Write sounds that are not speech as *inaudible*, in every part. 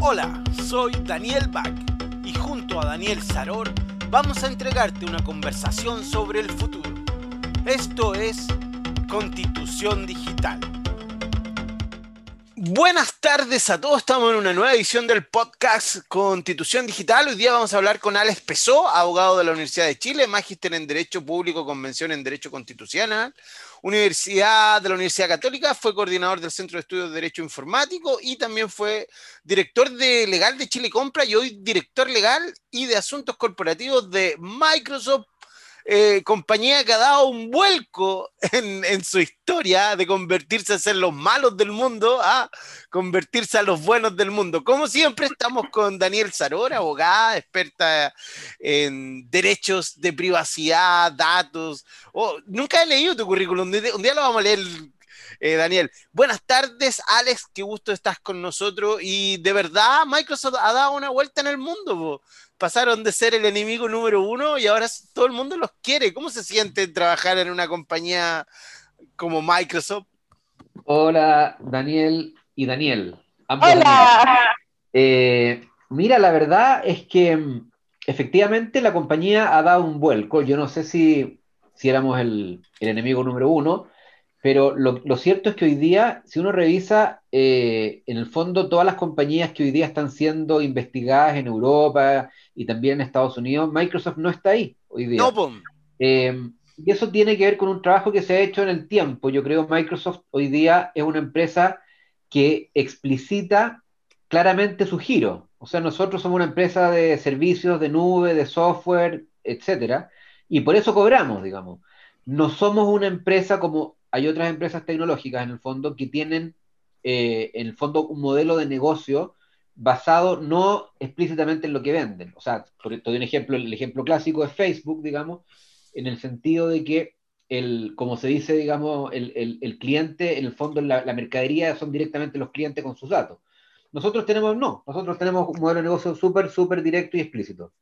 Hola, soy Daniel Bach y junto a Daniel Saror vamos a entregarte una conversación sobre el futuro. Esto es Constitución Digital. Buenas tardes a todos, estamos en una nueva edición del podcast Constitución Digital. Hoy día vamos a hablar con Alex Pesó, abogado de la Universidad de Chile, magíster en Derecho Público, Convención en Derecho Constitucional, Universidad de la Universidad Católica, fue coordinador del Centro de Estudios de Derecho Informático y también fue director de legal de Chile Compra y hoy director legal y de asuntos corporativos de Microsoft eh, compañía que ha dado un vuelco en, su historia de convertirse a ser los malos del mundo a convertirse a los buenos del mundo. Como siempre, estamos con Daniel Saror, abogada, experta en derechos de privacidad, datos. Oh, nunca he leído tu currículum, un día lo vamos a leer eh, Daniel. Buenas tardes, Alex, qué gusto estás con nosotros. Y de verdad, Microsoft ha dado una vuelta en el mundo pasaron de ser el enemigo número uno y ahora todo el mundo los quiere. ¿Cómo se siente trabajar en una compañía como Microsoft? Hola, Daniel y Daniel. Hola. Eh, mira, la verdad es que mm, efectivamente la compañía ha dado un vuelco. Yo no sé si, si éramos el, el enemigo número uno, pero lo, cierto es que hoy día, si uno revisa, eh, en el fondo todas las compañías que hoy día están siendo investigadas en Europa y también en Estados Unidos, Microsoft no está ahí hoy día. No, eh, y eso tiene que ver con un trabajo que se ha hecho en el tiempo. Yo creo que Microsoft hoy día es una empresa que explicita claramente su giro. O sea, nosotros somos una empresa de servicios, de nube, de software, etcétera, y por eso cobramos, digamos. No somos una empresa como hay otras empresas tecnológicas en el fondo que tienen eh, en el fondo un modelo de negocio basado no explícitamente en lo que venden. O sea, por, doy un ejemplo, el ejemplo clásico es Facebook, digamos, en el sentido de que el, como se dice, digamos, el, cliente, en el fondo, la, la, mercadería son directamente los clientes con sus datos. Nosotros tenemos, no, nosotros tenemos un modelo de negocio súper, súper directo y explícito.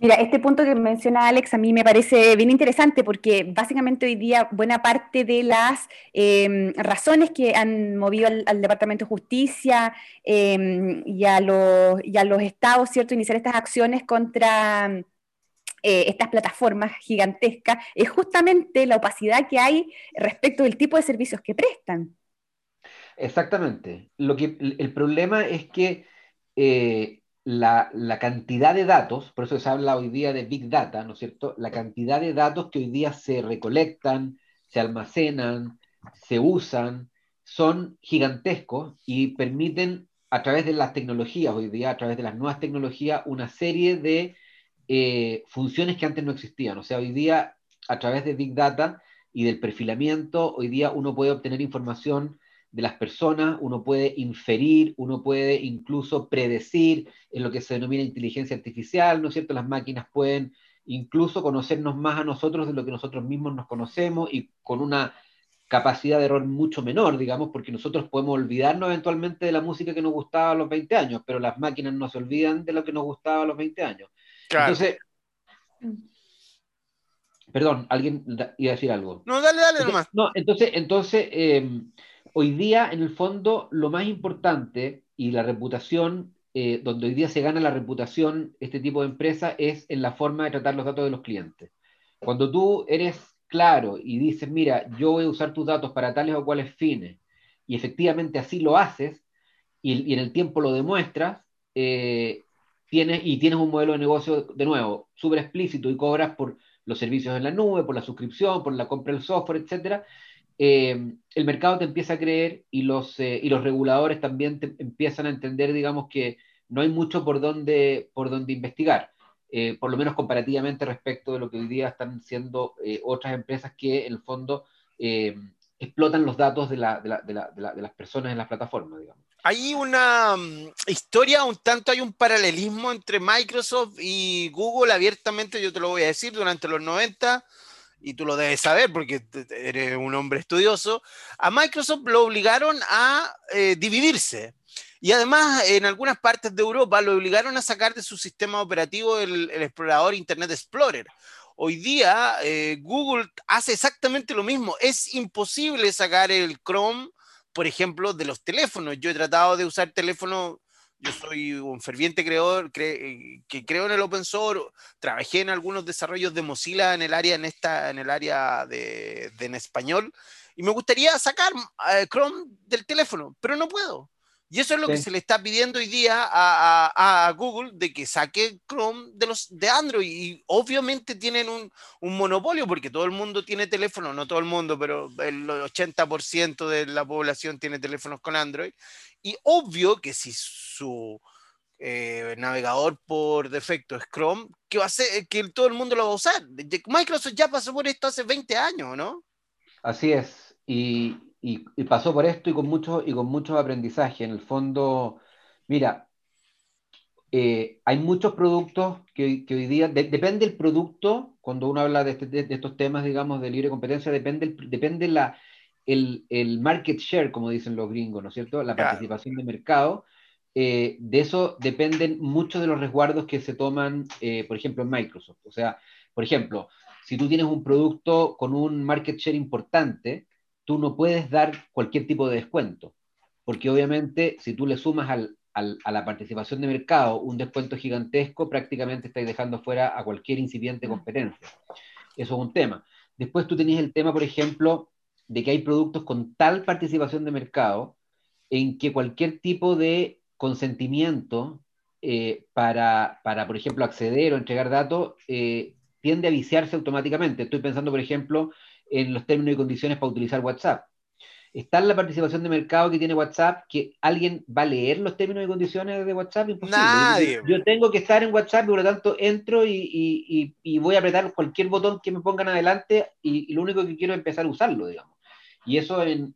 Mira, este punto que menciona Alex a mí me parece bien interesante porque básicamente hoy día buena parte de las em, razones que han movido al, Departamento de Justicia em, y, a los, y, a los, estados, ¿cierto?, iniciar estas acciones contra eh, estas plataformas gigantescas es justamente la opacidad que hay respecto del tipo de servicios que prestan. Exactamente. Lo que, el problema es que... Eh, la, cantidad de datos, por eso se habla hoy día de Big Data, ¿no es cierto? La cantidad de datos que hoy día se recolectan, se almacenan, se usan, son gigantescos y permiten a través de las tecnologías hoy día, a través de las nuevas tecnologías, una serie de eh, funciones que antes no existían. O sea, hoy día, a través de Big Data y del perfilamiento, hoy día uno puede obtener información de las personas, uno puede inferir, uno puede incluso predecir en lo que se denomina inteligencia artificial, ¿no es cierto? Las máquinas pueden incluso conocernos más a nosotros de lo que nosotros mismos nos conocemos y con una capacidad de error mucho menor, digamos, porque nosotros podemos olvidarnos eventualmente de la música que nos gustaba a los 20 años, pero las máquinas no se olvidan de lo que nos gustaba a los 20 años. Entonces, perdón, alguien iba a decir algo. No, dale, dale nomás. No, entonces, entonces eh, hoy día, en el fondo, lo más importante y la reputación, eh, donde hoy día se gana la reputación este tipo de empresa, es en la forma de tratar los datos de los clientes. Cuando tú eres claro y dices, mira, yo voy a usar tus datos para tales o cuales fines, y efectivamente así lo haces, y, en el tiempo lo demuestras, eh, tienes, y tienes un modelo de negocio, de nuevo, súper explícito y cobras por los servicios en la nube, por la suscripción, por la compra del software, etcétera, eh, el mercado te empieza a creer y los, eh, y los reguladores también te empiezan a entender, digamos, que no hay mucho por donde, por donde investigar, eh, por lo menos comparativamente respecto de lo que hoy día están siendo otras empresas que en el fondo explotan los datos de, la, de, la, de, la, de, las personas en las plataformas, digamos. Hay una mm, historia, un tanto hay un paralelismo entre Microsoft y Google abiertamente, yo te lo voy a decir, durante los 90 y tú lo debes saber porque eres un hombre estudioso, a Microsoft lo obligaron a eh, dividirse. Y además, en algunas partes de Europa lo obligaron a sacar de su sistema operativo el, explorador Internet Explorer. Hoy día eh, Google hace exactamente lo mismo. Es imposible sacar el Chrome, por ejemplo, de los teléfonos. Yo he tratado de usar teléfono Yo soy un ferviente creador que creo en el open source. Trabajé en algunos desarrollos de Mozilla en el área, en esta, en el área de, en español. Y me gustaría sacar eh, Chrome del teléfono, pero no puedo. Y eso es lo que se le está pidiendo hoy día a, Google de que saque Chrome de los de Android. Y obviamente tienen un, un, monopolio porque todo el mundo tiene teléfono, no todo el mundo, pero el 80% de la población tiene teléfonos con Android. Y obvio que si su eh, navegador por defecto es Chrome, que va a ser que todo el mundo lo va a usar. Microsoft ya pasó por esto hace 20 años, ¿no? Así es. Y, y, pasó por esto y con mucho, y con mucho aprendizaje. En el fondo, mira, eh, hay muchos productos que, que hoy día, depende el producto, cuando uno habla de, este, de, estos temas, digamos, de libre competencia, depende, depende la, el, el, market share, como dicen los gringos, ¿no es cierto? La participación de mercado. Eh, de eso dependen muchos de los resguardos que se toman, eh, por ejemplo, en Microsoft. O sea, por ejemplo, si tú tienes un producto con un market share importante, tú no puedes dar cualquier tipo de descuento, porque obviamente si tú le sumas a la participación de mercado un descuento gigantesco, prácticamente estás dejando fuera a cualquier incipiente mm. competencia. Eso es un tema. Después tú tenías el tema, por ejemplo, de que hay productos con tal participación de mercado en que cualquier tipo de consentimiento eh, para, para, por ejemplo, acceder o entregar datos eh, tiende a viciarse automáticamente. Estoy pensando, por ejemplo, en los términos y condiciones para utilizar WhatsApp. Está en la participación de mercado que tiene WhatsApp, que alguien va a leer los términos y condiciones de WhatsApp. Imposible. Nadie. Yo, tengo que estar en WhatsApp, por lo tanto entro y, voy a apretar cualquier botón que me pongan adelante y, lo único que quiero es empezar a usarlo, digamos. Y eso en,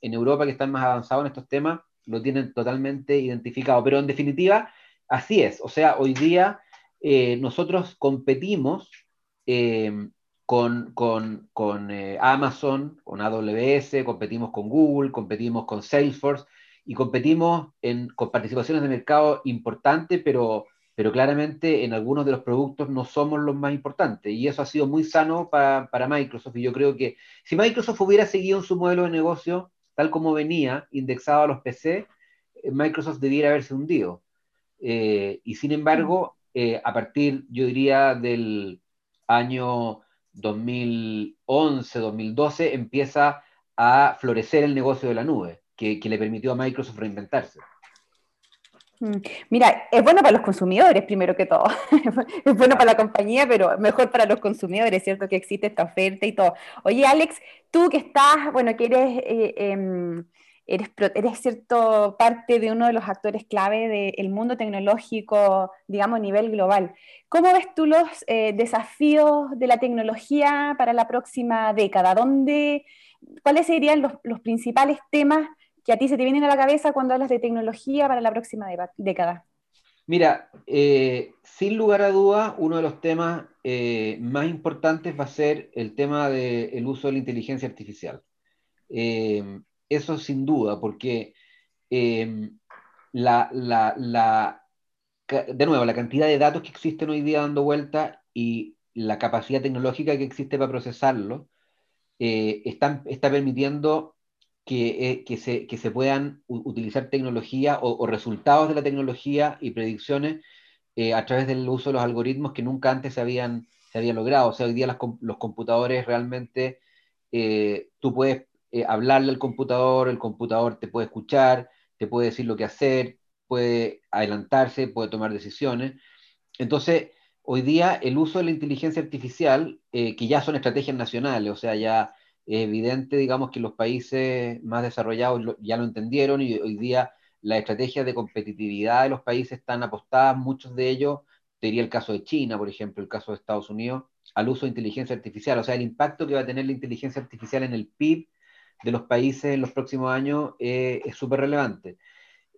Europa, que están más avanzados en estos temas, lo tienen totalmente identificado. Pero en definitiva, así es. O sea, hoy día eh, nosotros competimos eh, con, con, con eh, Amazon, con AWS, competimos con Google, competimos con Salesforce y competimos en, con participaciones de mercado importantes, pero, pero claramente en algunos de los productos no somos los más importantes. Y eso ha sido muy sano para, para Microsoft. Y yo creo que si Microsoft hubiera seguido en su modelo de negocio tal como venía, indexado a los PC, eh, Microsoft debiera haberse hundido. Eh, y sin embargo, a partir, yo diría, del año 2011, 2012, empieza a florecer el negocio de la nube, que, le permitió a Microsoft reinventarse. Mm, mira, es bueno para los consumidores, primero que todo. *laughs* es bueno para la compañía, pero mejor para los consumidores, ¿cierto? Que existe esta oferta y todo. Oye, Alex, tú que estás, bueno, que eres eh, em, eres, eres cierto parte de uno de los actores clave del mundo tecnológico, digamos, a nivel global. ¿Cómo ves tú los eh, desafíos de la tecnología para la próxima década? ¿Dónde, ¿Cuáles serían los, los, principales temas que a ti se te vienen a la cabeza cuando hablas de tecnología para la próxima década? Mira, eh, sin lugar a duda, uno de los temas eh, más importantes va a ser el tema del uso de la inteligencia artificial. Eso sin duda, porque em, la, de nuevo, la cantidad de datos que existen hoy día dando vuelta y la capacidad tecnológica que existe para procesarlo, eh, está, permitiendo que, eh, se, se, puedan utilizar tecnología o, resultados de la tecnología y predicciones eh, a través del uso de los algoritmos que nunca antes se habían, se había logrado. O sea, hoy día los computadores realmente, tú puedes eh, hablarle al computador, el computador te puede escuchar, te puede decir lo que hacer, puede adelantarse, puede tomar decisiones. Entonces, hoy día el uso de la inteligencia artificial, eh, que ya son estrategias nacionales, o sea, ya es evidente, digamos, que los países más desarrollados ya lo entendieron y hoy día las estrategias de competitividad de los países están apostadas, muchos de ellos, te diría el caso de China, por ejemplo, el caso de Estados Unidos, al uso de inteligencia artificial, o sea, el impacto que va a tener la inteligencia artificial en el PIB de los países en los próximos años eh, es súper relevante.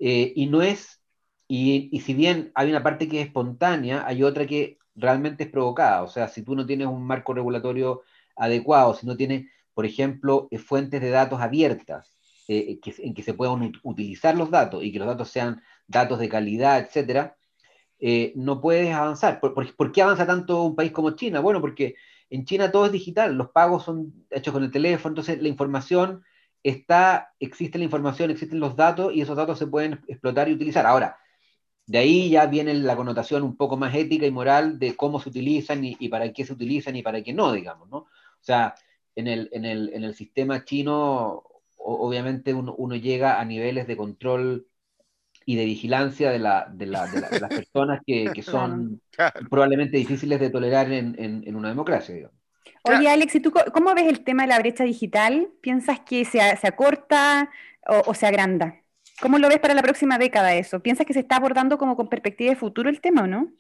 Eh, y no es, y, y, si bien hay una parte que es espontánea, hay otra que realmente es provocada. O sea, si tú no tienes un marco regulatorio adecuado, si no tienes, por ejemplo, eh, fuentes de datos abiertas en que se puedan utilizar los datos y que los datos sean datos de calidad, etcétera, no puedes avanzar. ¿Por, por, qué avanza tanto un país como China? Bueno, porque en China todo es digital, los pagos son hechos con el teléfono, entonces la información está, existe la información, existen los datos y esos datos se pueden explotar y utilizar. Ahora, de ahí ya viene la connotación un poco más ética y moral de cómo se utilizan y, para qué se utilizan y para qué no, digamos, ¿no? O sea, en el, en el, en el sistema chino, obviamente uno, uno, llega a niveles de control y de vigilancia de, la, de, la, de, las *laughs* personas que, que son probablemente difíciles de tolerar en, en, una democracia, digamos. Oye, Alex, ¿y tú cómo ves el tema de la brecha digital? ¿Piensas que se, se acorta o, o se agranda? ¿Cómo lo ves para la próxima década eso? ¿Piensas que se está abordando como con perspectiva de futuro el tema o no?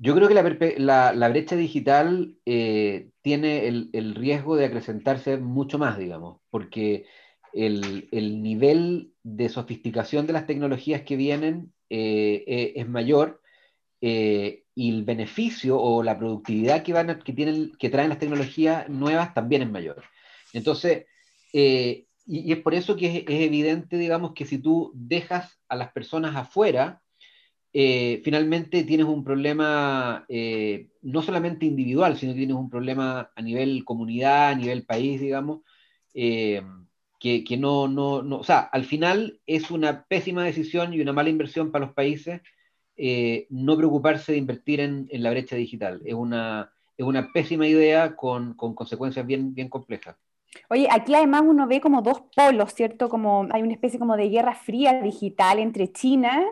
Yo creo que la, la, brecha digital eh, tiene el, el, riesgo de acrecentarse mucho más, digamos, porque el, el, nivel de sofisticación de las tecnologías que vienen eh, eh, es mayor y el beneficio o la productividad que, van que, tienen, que traen las tecnologías nuevas también es mayor. Entonces, y, es por eso que es, evidente, digamos, que si tú dejas a las personas afuera, eh, finalmente tienes un problema eh, no solamente individual, sino que tienes un problema a nivel comunidad, a nivel país, digamos, eh, que, que no, no, no, o sea, al final es una pésima decisión y una mala inversión para los países no preocuparse de invertir en, en, la brecha digital. Es una, es una pésima idea con, con consecuencias bien, bien complejas. Oye, aquí además uno ve como dos polos, ¿cierto? Como hay una especie como de guerra fría digital entre China,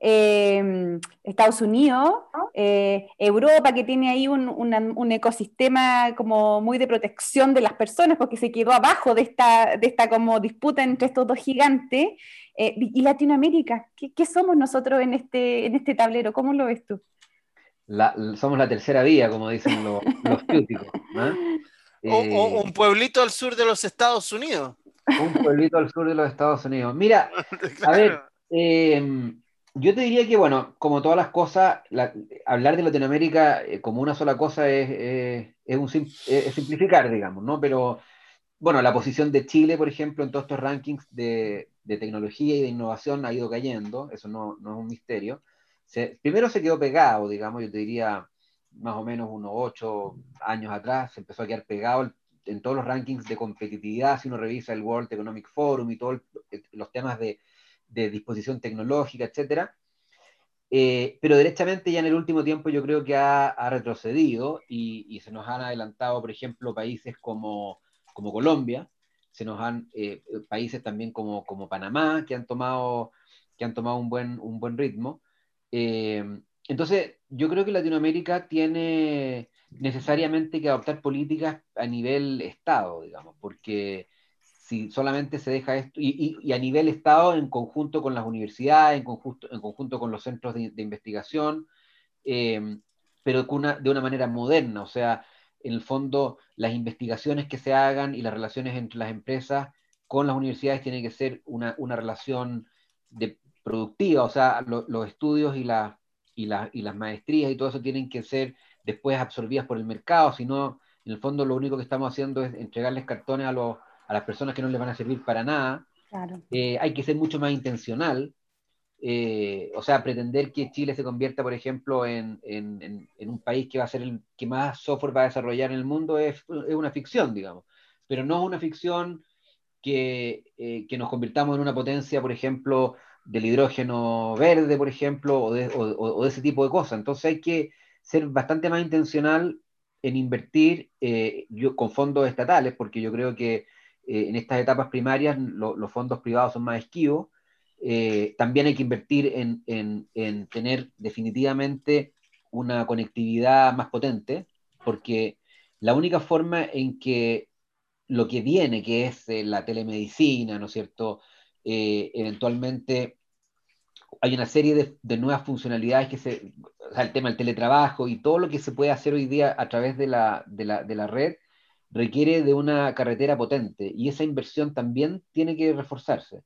em, Estados Unidos, eh, Europa, que tiene ahí un, ecosistema como muy de protección de las personas, porque se quedó abajo de esta, de esta como disputa entre estos dos gigantes, eh, y Latinoamérica, ¿qué, somos nosotros en este, en este tablero? ¿Cómo lo ves tú? somos la tercera vía, como dicen los, los críticos. ¿no? o, eh, un pueblito al sur de los Estados Unidos. Un pueblito al sur de los Estados Unidos. Mira, *laughs* a ver, yo te diría que, bueno, como todas las cosas, hablar de Latinoamérica eh, como una sola cosa es, un, simplificar, digamos, ¿no? Pero, bueno, la posición de Chile, por ejemplo, en todos estos rankings de, tecnología y de innovación ha ido cayendo, eso no, es un misterio. primero se quedó pegado, digamos, yo te diría, más o menos unos ocho años atrás, se empezó a quedar pegado en todos los rankings de competitividad, si uno revisa el World Economic Forum y todos los temas de, de, disposición tecnológica, etc. Eh, pero derechamente ya en el último tiempo yo creo que ha, ha retrocedido y, y, se nos han adelantado, por ejemplo, países como, como Colombia, se nos han eh, países también como, como Panamá, que han tomado, que han tomado un, buen, un buen ritmo. Eh, entonces, yo creo que Latinoamérica tiene necesariamente que adoptar políticas a nivel Estado, digamos, porque si solamente se deja esto, y, a nivel Estado en conjunto con las universidades, en conjunto, en conjunto con los centros de, investigación, eh, pero de una manera moderna, o sea, en el fondo las investigaciones que se hagan y las relaciones entre las empresas con las universidades tienen que ser una, relación de, productiva, o sea, los estudios y las y, las maestrías y todo eso tienen que ser después absorbidas por el mercado, sino en el fondo lo único que estamos haciendo es entregarles cartones a, los, a las personas que no les van a servir para nada. Eh, hay que ser mucho más intencional. Eh, o sea, pretender que Chile se convierta, por ejemplo, en, en, en, un país que va a ser el que más software va a desarrollar en el mundo es, es una ficción, digamos. Pero no es una ficción que, eh, que nos convirtamos en una potencia, por ejemplo, del hidrógeno verde, por ejemplo, o de, o, de, ese tipo de cosas. Entonces hay que ser bastante más intencional en invertir eh, yo, con fondos estatales, porque yo creo que eh, en estas etapas primarias los fondos privados son más esquivos. Eh, también hay que invertir en, en, en, tener definitivamente una conectividad más potente, porque la única forma en que lo que viene, que es la telemedicina, ¿no es cierto? eventualmente hay una serie de, nuevas funcionalidades que se, el tema del teletrabajo y todo lo que se puede hacer hoy día a través de la, de la, de la red requiere de una carretera potente y esa inversión también tiene que reforzarse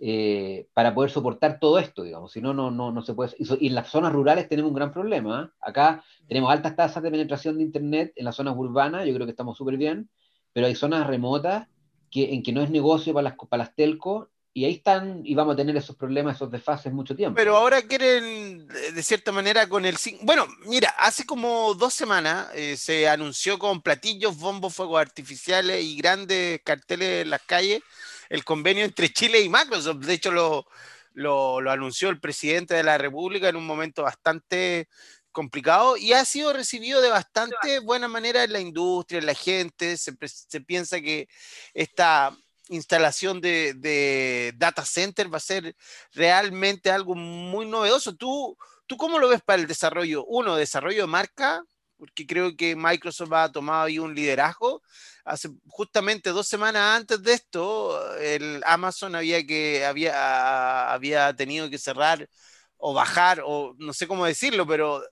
eh, para poder soportar todo esto, digamos, si no, no, no, no se puede. Y, en las zonas rurales tenemos un gran problema. ¿eh? Acá tenemos altas tasas de penetración de Internet en las zonas urbanas, yo creo que estamos súper bien, pero hay zonas remotas que, en que no es negocio para las, para las telcos y ahí están y vamos a tener esos problemas, esos desfases mucho tiempo. Pero ahora quieren, de cierta manera, con el... Bueno, mira, hace como dos semanas eh, se anunció con platillos, bombos, fuegos artificiales y grandes carteles en las calles el convenio entre Chile y Microsoft. De hecho, lo, lo, lo, anunció el presidente de la República en un momento bastante complicado y ha sido recibido de bastante buena manera en la industria, en la gente. Se, se piensa que esta instalación de, data center va a ser realmente algo muy novedoso. ¿Tú, ¿Tú cómo lo ves para el desarrollo? Uno, desarrollo de marca, porque creo que Microsoft ha tomado ahí un liderazgo. Hace justamente dos semanas antes de esto, el Amazon había, que, había, había tenido que cerrar o bajar, o no sé cómo decirlo, pero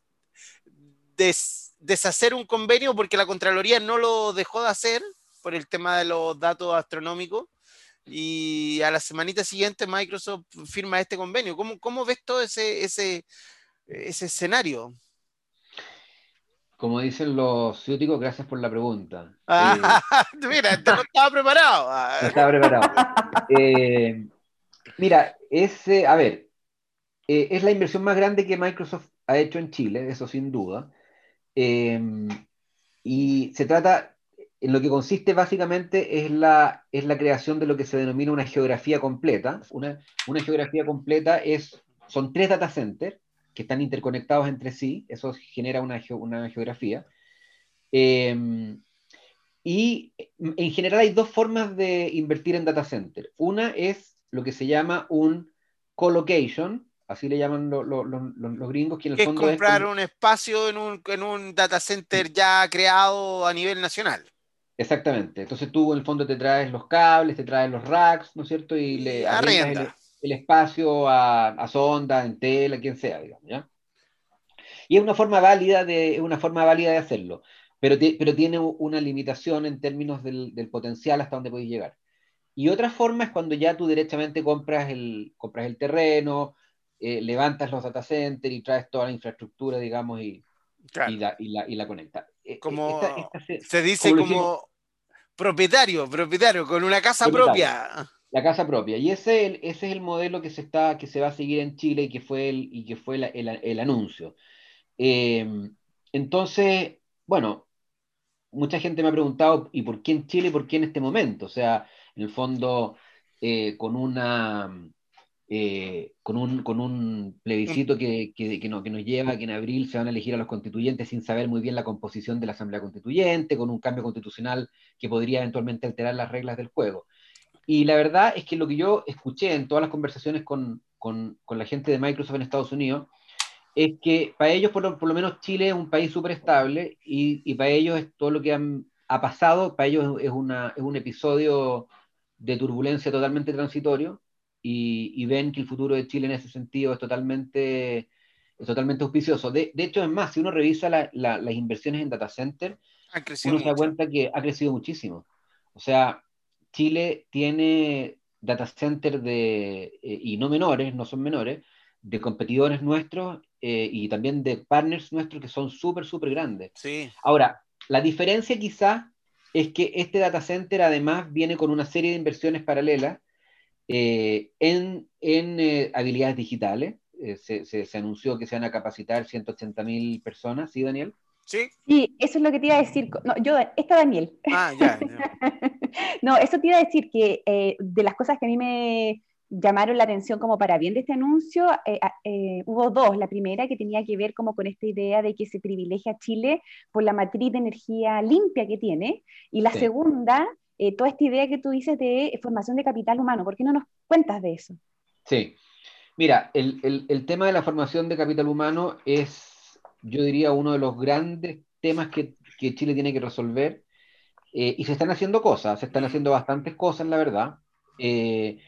deshacer un convenio porque la Contraloría no lo dejó de hacer por el tema de los datos astronómicos. Y a la semanita siguiente Microsoft firma este convenio. ¿Cómo, cómo ves todo ese, ese, ese escenario? Como dicen los ciúticos, gracias por la pregunta. Ah, *laughs* mira, este no estaba preparado. *laughs* No estaba preparado. Eh, mira, ese, a ver, eh, es la inversión más grande que Microsoft ha hecho en Chile, eso sin duda. Em, y se trata, en lo que consiste básicamente es la, es la creación de lo que se denomina una geografía completa. Una, una geografía completa es, son tres data centers que están interconectados entre sí, eso genera una, una geografía. Em, y en general hay dos formas de invertir en data center. Una es lo que se llama un colocation, así le llaman los gringos, que en el fondo es comprar un espacio en un, en un, data center ya creado a nivel nacional. Exactamente. Entonces tú en el fondo te traes los cables, te traes los racks, ¿no es cierto? Y, le arrienda el, espacio a, a, sonda, en tela, quien sea, digamos, ¿ya? Y es una forma válida de, una forma válida de hacerlo, pero, pero tiene una limitación en términos del, del potencial hasta donde puedes llegar. Y otra forma es cuando ya tú directamente compras el, compras el terreno, eh, levantas los data centers y traes toda la infraestructura, digamos, y, y, la, y, la, y la conectas. E, e, como se, dice como, propietario, propietario, con una casa propia. La casa propia. Y ese, ese es el modelo que se, está, que se va a seguir en Chile y que fue el, y que fue el, el, anuncio. Em, entonces, bueno, mucha gente me ha preguntado, ¿y por qué en Chile y por qué en este momento? O sea, en el fondo, eh, con una eh, con, un, con un plebiscito que, que, que, no, que nos lleva que en abril se van a elegir a los constituyentes sin saber muy bien la composición de la Asamblea Constituyente, con un cambio constitucional que podría eventualmente alterar las reglas del juego. Y la verdad es que lo que yo escuché en todas las conversaciones con, con, con la gente de Microsoft en Estados Unidos es que para ellos, por lo, por lo menos, Chile es un país súper estable y, y, para ellos es todo lo que han, ha pasado, para ellos es, una, es un episodio de turbulencia totalmente transitorio y, ven que el futuro de Chile en ese sentido es totalmente, es totalmente auspicioso. De, de hecho, es más, si uno revisa la, la, las inversiones en data center, uno se da cuenta que ha crecido muchísimo. O sea, Chile tiene data center de, eh, y no menores, no son menores, de competidores nuestros eh, y también de partners nuestros que son súper, súper grandes. Sí. Ahora, la diferencia quizá es que este data center además viene con una serie de inversiones paralelas eh, en, en eh, habilidades digitales. Eh, se, se, anunció que se van a capacitar 180 mil personas, ¿sí, Daniel? Sí. Sí, eso es lo que te iba a decir. No, yo, esta Daniel. Ah, ya. *laughs* no, eso te iba a decir que de las cosas que a mí me llamaron la atención como para bien de este anuncio, hubo dos. La primera que tenía que ver como con esta idea de que se privilegia a Chile por la matriz de energía limpia que tiene. Y la sí. segunda eh, toda esta idea que tú dices de formación de capital humano. ¿Por qué no nos cuentas de eso? Sí, mira, el, el, el tema de la formación de capital humano es, yo diría, uno de los grandes temas que, que Chile tiene que resolver. Eh, y se están haciendo cosas, se están haciendo bastantes cosas, la verdad. Eh,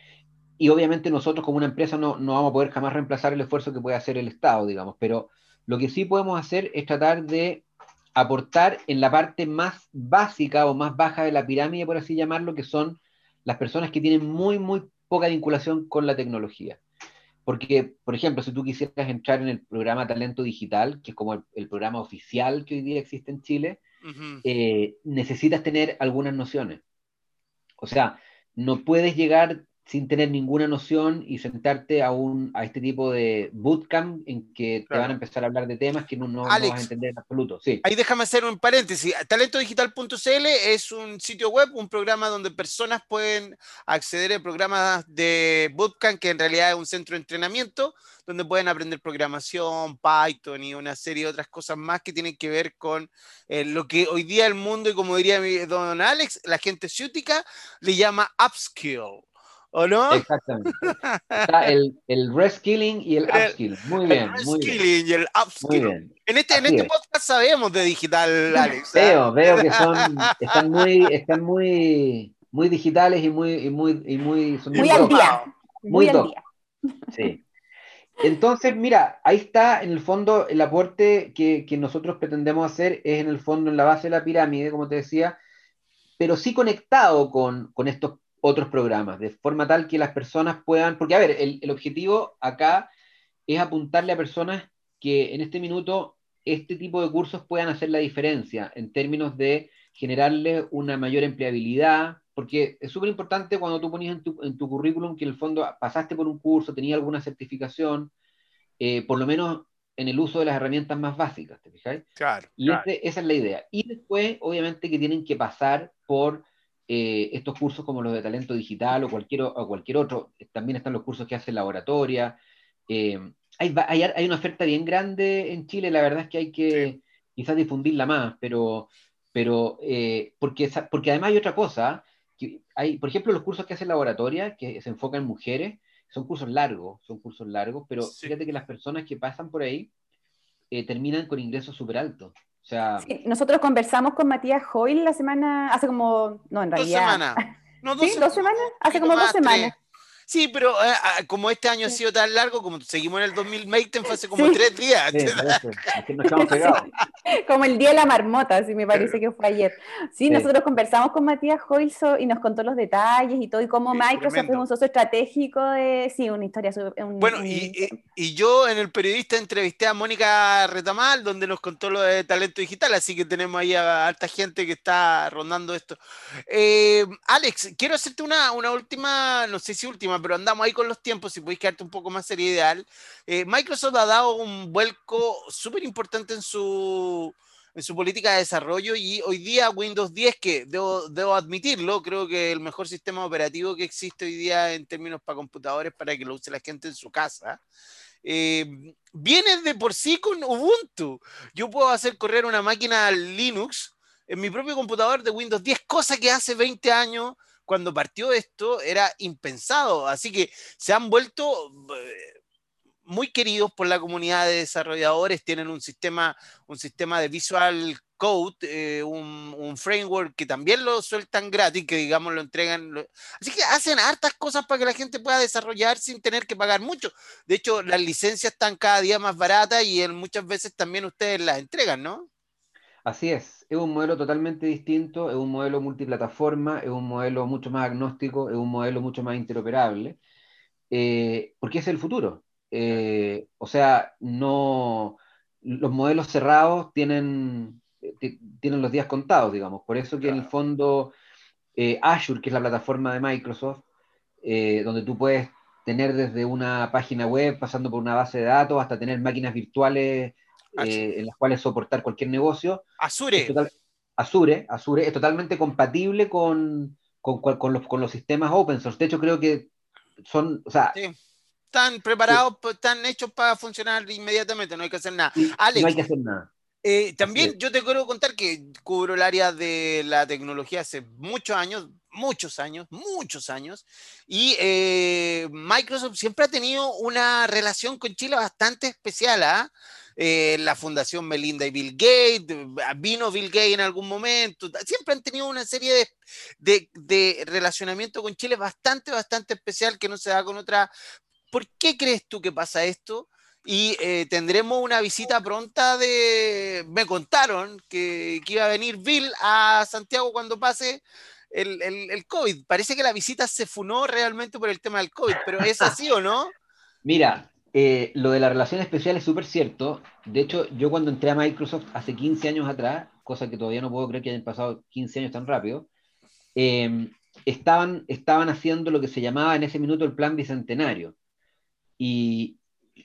y obviamente nosotros como una empresa no, no, vamos a poder jamás reemplazar el esfuerzo que puede hacer el Estado, digamos, pero lo que sí podemos hacer es tratar de aportar en la parte más básica o más baja de la pirámide, por así llamarlo, que son las personas que tienen muy, muy poca vinculación con la tecnología. Porque, por ejemplo, si tú quisieras entrar en el programa Talento Digital, que es como el, el programa oficial que hoy día existe en Chile, uh -huh. eh, necesitas tener algunas nociones. O sea, no puedes llegar sin tener ninguna noción y sentarte a, un, a este tipo de bootcamp en que te van a empezar a hablar de temas que no, no, vas a entender en absoluto. Sí. Ahí déjame hacer un paréntesis. Talentodigital.cl es un sitio web, un programa donde personas pueden acceder a programas de bootcamp, que en realidad es un centro de entrenamiento, donde pueden aprender programación, Python y una serie de otras cosas más que tienen que ver con eh, lo que hoy día el mundo, y como diría mi don Alex, la gente ciútica le llama upskill. ¿O no? Exactamente. Está el, el reskilling y el upskilling. Muy bien. El reskilling y el upskilling. En este, en este podcast sabemos de digital, *laughs* Alex. ¿ah? Veo, veo que son, *laughs* están muy, están muy, muy digitales y muy, y muy, y muy, son muy, al día. Muy, al día. Sí. Entonces, mira, ahí está en el fondo el aporte que, que, nosotros pretendemos hacer, es en el fondo en la base de la pirámide, como te decía, pero sí conectado con, con estos otros programas, de forma tal que las personas puedan, porque a ver, el, objetivo acá es apuntarle a personas que en este minuto este tipo de cursos puedan hacer la diferencia en términos de generarle una mayor empleabilidad, porque es súper importante cuando tú ponías en tu, en tu, currículum que en el fondo pasaste por un curso, tenías alguna certificación, eh, por lo menos en el uso de las herramientas más básicas, ¿te fijáis? Claro. Y esa es la idea. Y después, obviamente, que tienen que pasar por eh, estos cursos como los de talento digital o cualquier, o cualquier otro, también están los cursos que hace Laboratoria. Eh, hay, hay, hay, una oferta bien grande en Chile, la verdad es que hay que quizás difundirla más, pero, pero eh, porque, porque además hay otra cosa, que hay, por ejemplo, los cursos que hace Laboratoria, que se enfocan en mujeres, son cursos largos, son cursos largos, pero fíjate que las personas que pasan por ahí terminan con ingresos súper altos nosotros conversamos con Matías Hoyle la semana, hace como, no, en realidad. *laughs* Dos semanas. No, dos, ¿Sí? ¿Dos semanas? Hace como dos semanas. Sí, pero eh, como este año ha sido tan largo, como seguimos en el 2020, fue hace como tres días. *laughs* como el día de la marmota, sí, me parece que fue ayer. Sí, nosotros conversamos con Matías Hoilso y nos contó los detalles y todo, y cómo Microsoft es un socio estratégico de, sí, una historia. bueno, y, y, yo en el periodista entrevisté a Mónica Retamal, donde nos contó lo de talento digital, así que tenemos ahí a alta gente que está rondando esto. Eh, Alex, quiero hacerte una, una última, no sé si última, pero andamos ahí con los tiempos, si podéis quedarte un poco más sería ideal. Eh, Microsoft ha dado un vuelco súper importante en su, en su política de desarrollo y hoy día Windows 10, que debo, debo admitirlo, creo que el mejor sistema operativo que existe hoy día en términos para computadores para que lo use la gente en su casa. Eh, viene de por sí con Ubuntu. Yo puedo hacer correr una máquina Linux en mi propio computador de Windows 10, cosa que hace 20 años cuando partió esto era impensado. Así que se han vuelto eh, muy queridos por la comunidad de desarrolladores, tienen un sistema, un sistema de Visual Code, eh, un, framework que también lo sueltan gratis, que digamos lo entregan. Así que hacen hartas cosas para que la gente pueda desarrollar sin tener que pagar mucho. De hecho, las licencias están cada día más baratas y muchas veces también ustedes las entregan, ¿no? Así es, es un modelo totalmente distinto, es un modelo multiplataforma, es un modelo mucho más agnóstico, es un modelo mucho más interoperable, eh, porque es el futuro. Eh, o sea, no, los modelos cerrados tienen, tienen los días contados, digamos. Por eso que en el fondo eh, Azure, que es la plataforma de Microsoft, donde tú puedes tener desde una página web, pasando por una base de datos, hasta tener máquinas virtuales eh, en las cuales soportar cualquier negocio. Azure. Azure, Azure es totalmente compatible con, con, los, con los sistemas open source. De hecho, creo que son, o sea, están preparados, están hechos para funcionar inmediatamente, no hay que hacer nada. Alex, no hay que hacer nada. Eh, también yo te quiero contar que cubro el área de la tecnología hace muchos años, muchos años, muchos años, y eh, Microsoft siempre ha tenido una relación con Chile bastante especial. ¿ah? Eh, la Fundación Melinda y Bill Gates, vino Bill Gates en algún momento, siempre han tenido una serie de, de, relacionamiento con Chile bastante, bastante especial que no se da con otra. ¿Por qué crees tú que pasa esto? Y eh, tendremos una visita pronta de. Me contaron que, iba a venir Bill a Santiago cuando pase el, el, el, COVID. Parece que la visita se funó realmente por el tema del COVID, pero ¿es así o no? *laughs* Mira, eh, lo de la relación especial es súper cierto. De hecho, yo cuando entré a Microsoft hace 15 años atrás, cosa que todavía no puedo creer que hayan pasado 15 años tan rápido, em, estaban, estaban haciendo lo que se llamaba en ese minuto el plan bicentenario. Y,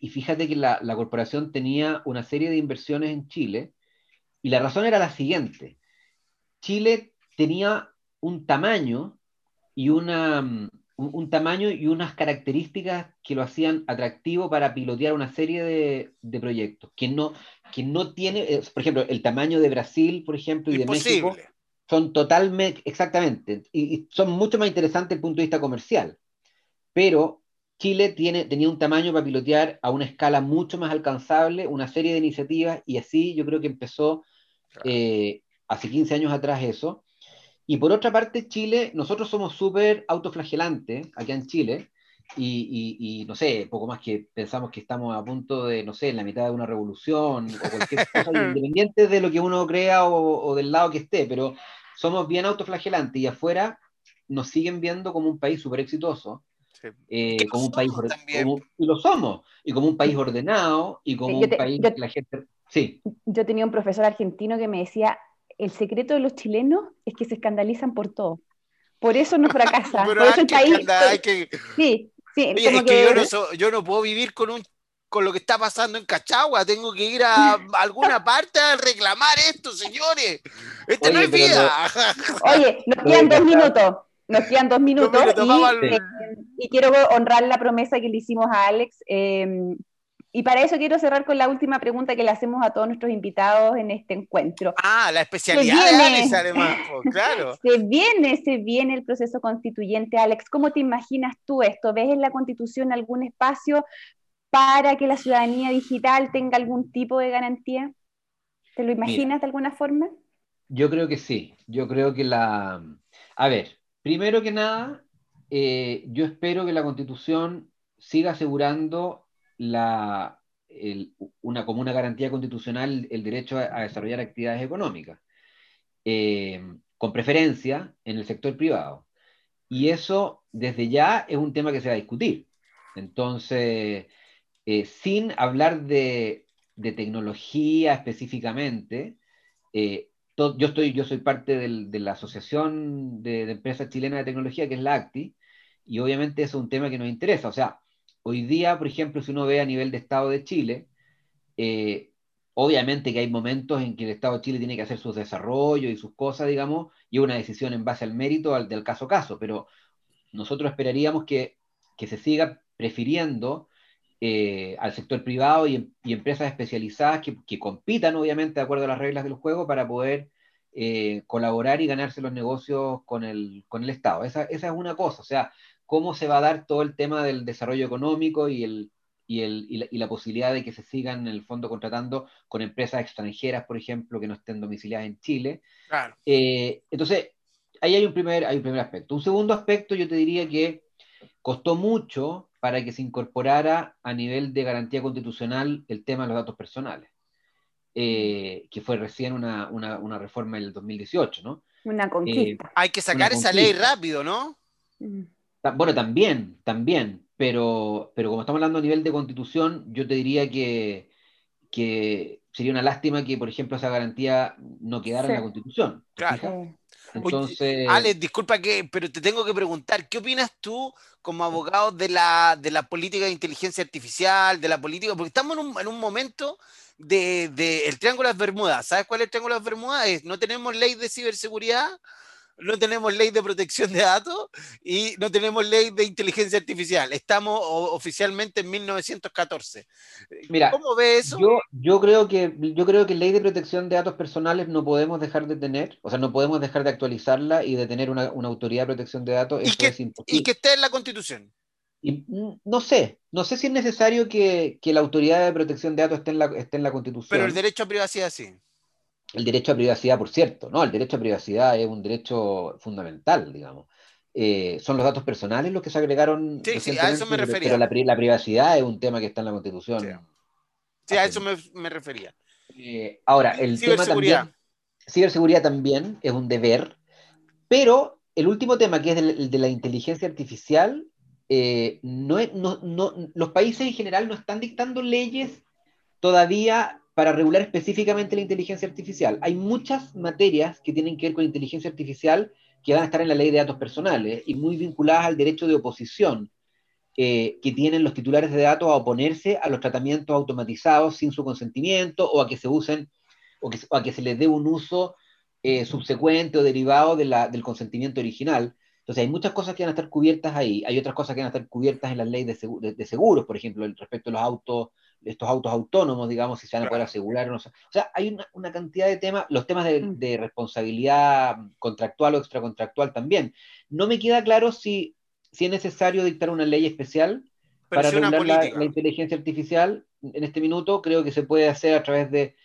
fíjate que la, corporación tenía una serie de inversiones en Chile y la razón era la siguiente. Chile tenía un tamaño y una, un, tamaño y unas características que lo hacían atractivo para pilotear una serie de, de proyectos, que no, que no tiene, eh, por ejemplo, el tamaño de Brasil, por ejemplo, y de México, son totalmente, exactamente, y, son mucho más interesantes desde el punto de vista comercial, pero Chile tiene, tenía un tamaño para pilotear a una escala mucho más alcanzable, una serie de iniciativas, y así yo creo que empezó eh, hace 15 años atrás eso, y por otra parte, Chile, nosotros somos súper autoflagelantes acá en Chile, y, y, no sé, poco más que pensamos que estamos a punto de, no sé, en la mitad de una revolución o cualquier *laughs* cosa, independiente de lo que uno crea o, o, del lado que esté, pero somos bien autoflagelantes y afuera nos siguen viendo como un país súper exitoso, eh, como un país como, y lo somos, y como un país ordenado, y como un país que la gente... Sí. Yo tenía un profesor argentino que me decía, el secreto de los chilenos es que se escandalizan por todo. Por eso no fracasa. *laughs* por eso el país. Sí, sí. es que, yo, no yo no puedo vivir con un con lo que está pasando en Cachagua. Tengo que ir a *laughs* alguna parte a reclamar esto, señores. Este no es vida. *laughs* Oye, nos quedan dos minutos. Nos quedan dos minutos. y, eh, y, quiero honrar la promesa que le hicimos a Alex. Eh, y para eso quiero cerrar con la última pregunta que le hacemos a todos nuestros invitados en este encuentro. Ah, la especialidad de Alex, además, *laughs* claro. Se viene, se viene el proceso constituyente, Alex. ¿Cómo te imaginas tú esto? ¿Ves en la Constitución algún espacio para que la ciudadanía digital tenga algún tipo de garantía? ¿Te lo imaginas de alguna forma? Yo creo que sí. Yo creo que la... A ver, primero que nada, eh, yo espero que la Constitución siga asegurando la, una, como una garantía constitucional el derecho a, desarrollar actividades económicas, eh, con preferencia en el sector privado. Y eso desde ya es un tema que se va a discutir. Entonces, eh, sin hablar de, tecnología específicamente, eh, yo, estoy, yo soy parte de la Asociación de, Empresas Chilenas de Tecnología, que es la ACTI, y obviamente es un tema que nos interesa. O sea, Hoy día, por ejemplo, si uno ve a nivel de Estado de Chile, eh, obviamente que hay momentos en que el Estado de Chile tiene que hacer sus desarrollos y sus cosas, digamos, y una decisión en base al mérito al, del caso a caso, pero nosotros esperaríamos que, que se siga prefiriendo eh, al sector privado y, empresas especializadas que, que, compitan, obviamente, de acuerdo a las reglas del juego para poder eh, colaborar y ganarse los negocios con el, con el Estado. Esa, esa es una cosa, o sea, cómo se va a dar todo el tema del desarrollo económico y, el, y, el, y, la, posibilidad de que se sigan en el fondo contratando con empresas extranjeras, por ejemplo, que no estén domiciliadas en Chile. Claro. Eh, entonces, ahí hay un, primer, hay un primer aspecto. Un segundo aspecto, yo te diría que costó mucho para que se incorporara a nivel de garantía constitucional el tema de los datos personales, eh, que fue recién una, una, una, reforma del 2018, ¿no? Una conquista. Eh, hay que sacar esa ley rápido, ¿no? Bueno, también, también, pero, pero como estamos hablando a nivel de constitución, yo te diría que, que sería una lástima que, por ejemplo, esa garantía no quedara en la constitución. Claro. Entonces... Alex, disculpa que, pero te tengo que preguntar, ¿qué opinas tú como abogado de la, de la política de inteligencia artificial, de la política? Porque estamos en un, en un momento de, de, el Triángulo de las Bermudas. ¿Sabes cuál es el Triángulo de las Bermudas? Es, no tenemos ley de ciberseguridad, no tenemos ley de protección de datos y no tenemos ley de inteligencia artificial. Estamos oficialmente en 1914. Mira, ¿Cómo ve eso? Yo, yo, creo que, yo creo que ley de protección de datos personales no podemos dejar de tener, o sea, no podemos dejar de actualizarla y de tener una, una autoridad de protección de datos. ¿Y, que, y que esté en la Constitución. Y, no sé, no sé si es necesario que, que, la autoridad de protección de datos esté en la, esté en la Constitución. Pero el derecho a privacidad sí el derecho a privacidad, por cierto, ¿no? El derecho a privacidad es un derecho fundamental, digamos. Eh, son los datos personales los que se agregaron. Sí, sí a eso me refería. Pero la, privacidad es un tema que está en la Constitución. Sí, a eso me, refería. Eh, ahora, el tema también. Ciberseguridad también es un deber, pero el último tema, que es el, de la inteligencia artificial, eh, no, no, no, los países en general no están dictando leyes todavía para regular específicamente la inteligencia artificial. Hay muchas materias que tienen que ver con inteligencia artificial que van a estar en la ley de datos personales y muy vinculadas al derecho de oposición eh, que tienen los titulares de datos a oponerse a los tratamientos automatizados sin su consentimiento o a que se usen o, a que se les dé un uso eh, subsecuente o derivado del consentimiento original. Entonces hay muchas cosas que van a estar cubiertas ahí, hay otras cosas que van a estar cubiertas en la ley de, de seguros, por ejemplo, respecto a los autos estos autos autónomos, digamos, si se van a poder asegurar o no. O sea, hay una, cantidad de temas, los temas mm. de, responsabilidad contractual o extracontractual también. No me queda claro si, si es necesario dictar una ley especial para regular la, inteligencia artificial en este minuto. Creo que se puede hacer a través de,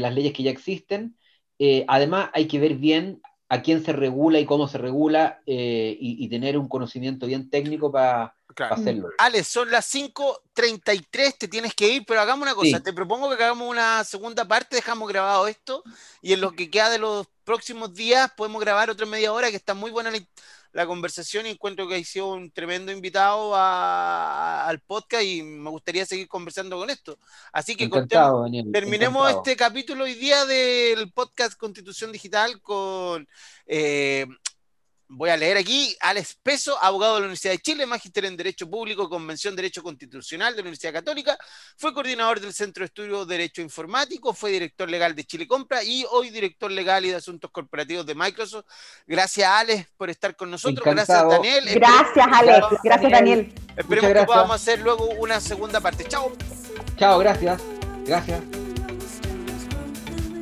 las leyes que ya existen. Eh, además, hay que ver bien a quién se regula y cómo se regula eh, y, tener un conocimiento bien técnico para hacerlo. Ale, son las 5.33, te tienes que ir, pero hagamos una cosa, te propongo que hagamos una segunda parte, dejamos grabado esto y en lo que queda de los próximos días podemos grabar otra media hora que está muy buena la, la conversación y encuentro que ha sido un tremendo invitado al podcast y me gustaría seguir conversando con esto. Así que terminemos este capítulo hoy día del podcast Constitución Digital con eh, Voy a leer aquí, Alex Peso, abogado de la Universidad de Chile, magíster en Derecho Público, Convención de Derecho Constitucional de la Universidad Católica, fue coordinador del Centro de Estudio de Derecho Informático, fue director legal de Chile Compra y hoy director legal y de Asuntos Corporativos de Microsoft. Gracias, Alex, por estar con nosotros. Gracias, Daniel. Gracias, Alex. Gracias, Daniel. Esperemos que podamos hacer luego una segunda parte. Chao. Chao, gracias. Gracias.